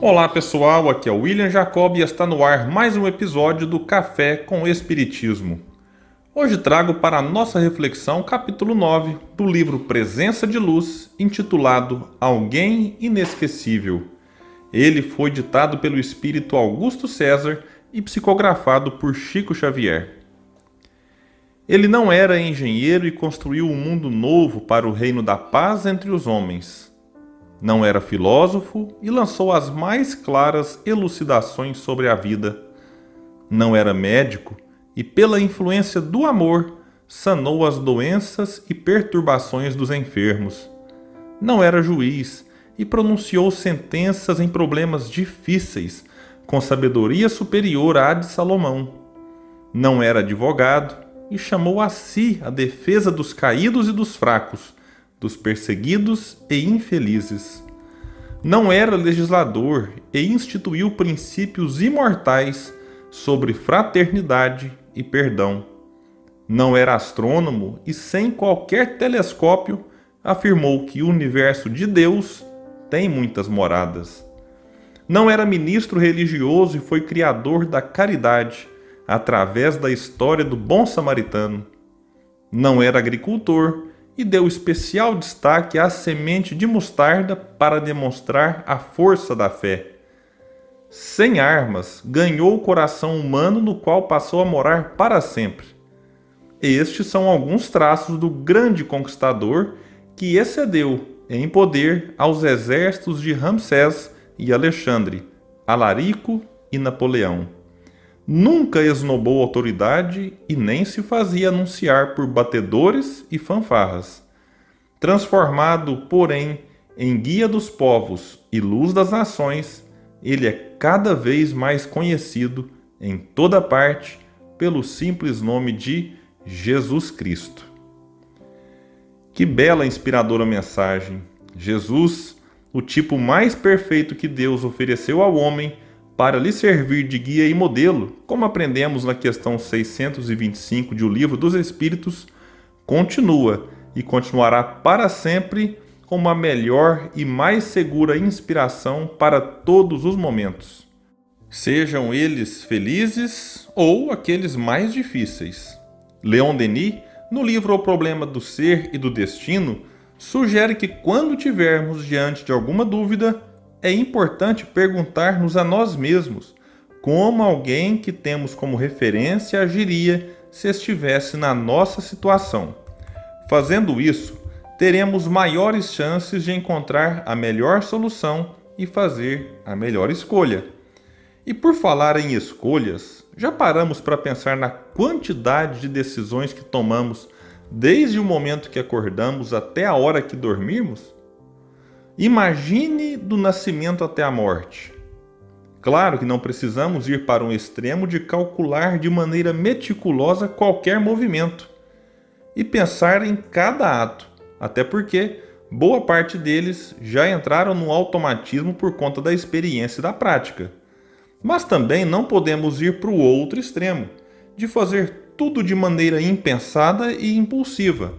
Olá pessoal, aqui é o William Jacob e está no ar mais um episódio do Café com Espiritismo. Hoje trago para a nossa reflexão capítulo 9 do livro Presença de Luz, intitulado Alguém Inesquecível. Ele foi ditado pelo espírito Augusto César e psicografado por Chico Xavier. Ele não era engenheiro e construiu um mundo novo para o reino da paz entre os homens não era filósofo e lançou as mais claras elucidações sobre a vida. Não era médico e, pela influência do amor, sanou as doenças e perturbações dos enfermos. Não era juiz e pronunciou sentenças em problemas difíceis, com sabedoria superior à de Salomão. Não era advogado e chamou a si a defesa dos caídos e dos fracos dos perseguidos e infelizes. Não era legislador e instituiu princípios imortais sobre fraternidade e perdão. Não era astrônomo e, sem qualquer telescópio, afirmou que o universo de Deus tem muitas moradas. Não era ministro religioso e foi criador da caridade através da história do bom samaritano. Não era agricultor e deu especial destaque à semente de mostarda para demonstrar a força da fé. Sem armas, ganhou o coração humano no qual passou a morar para sempre. Estes são alguns traços do grande conquistador que excedeu em poder aos exércitos de Ramsés e Alexandre, Alarico e Napoleão nunca esnobou autoridade e nem se fazia anunciar por batedores e fanfarras. Transformado, porém, em guia dos povos e luz das nações, ele é cada vez mais conhecido em toda parte pelo simples nome de Jesus Cristo. Que bela inspiradora mensagem! Jesus, o tipo mais perfeito que Deus ofereceu ao homem, para lhe servir de guia e modelo, como aprendemos na questão 625 de O Livro dos Espíritos, continua e continuará para sempre como a melhor e mais segura inspiração para todos os momentos. Sejam eles felizes ou aqueles mais difíceis. Leon Denis, no livro O Problema do Ser e do Destino, sugere que quando tivermos diante de alguma dúvida, é importante perguntar-nos a nós mesmos como alguém que temos como referência agiria se estivesse na nossa situação. Fazendo isso, teremos maiores chances de encontrar a melhor solução e fazer a melhor escolha. E por falar em escolhas, já paramos para pensar na quantidade de decisões que tomamos desde o momento que acordamos até a hora que dormirmos? Imagine do nascimento até a morte. Claro que não precisamos ir para um extremo de calcular de maneira meticulosa qualquer movimento e pensar em cada ato, até porque boa parte deles já entraram no automatismo por conta da experiência e da prática. Mas também não podemos ir para o outro extremo, de fazer tudo de maneira impensada e impulsiva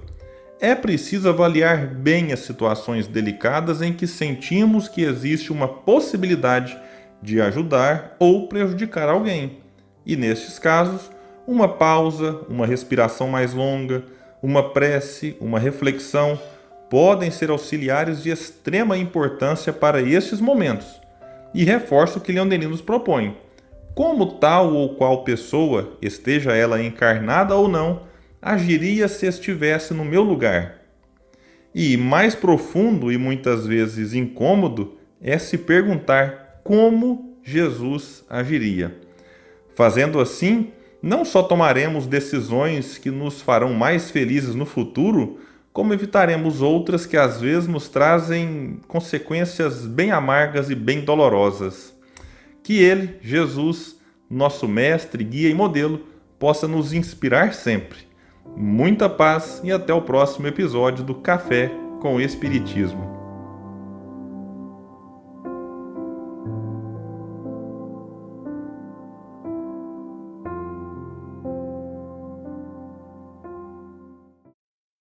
é preciso avaliar bem as situações delicadas em que sentimos que existe uma possibilidade de ajudar ou prejudicar alguém. E nestes casos, uma pausa, uma respiração mais longa, uma prece, uma reflexão podem ser auxiliares de extrema importância para estes momentos. E reforço o que Leon Denis nos propõe. Como tal ou qual pessoa, esteja ela encarnada ou não, agiria se estivesse no meu lugar? E mais profundo e muitas vezes incômodo é se perguntar como Jesus agiria. Fazendo assim, não só tomaremos decisões que nos farão mais felizes no futuro, como evitaremos outras que às vezes nos trazem consequências bem amargas e bem dolorosas. Que Ele, Jesus, nosso Mestre, guia e modelo, possa nos inspirar sempre Muita paz e até o próximo episódio do Café com Espiritismo.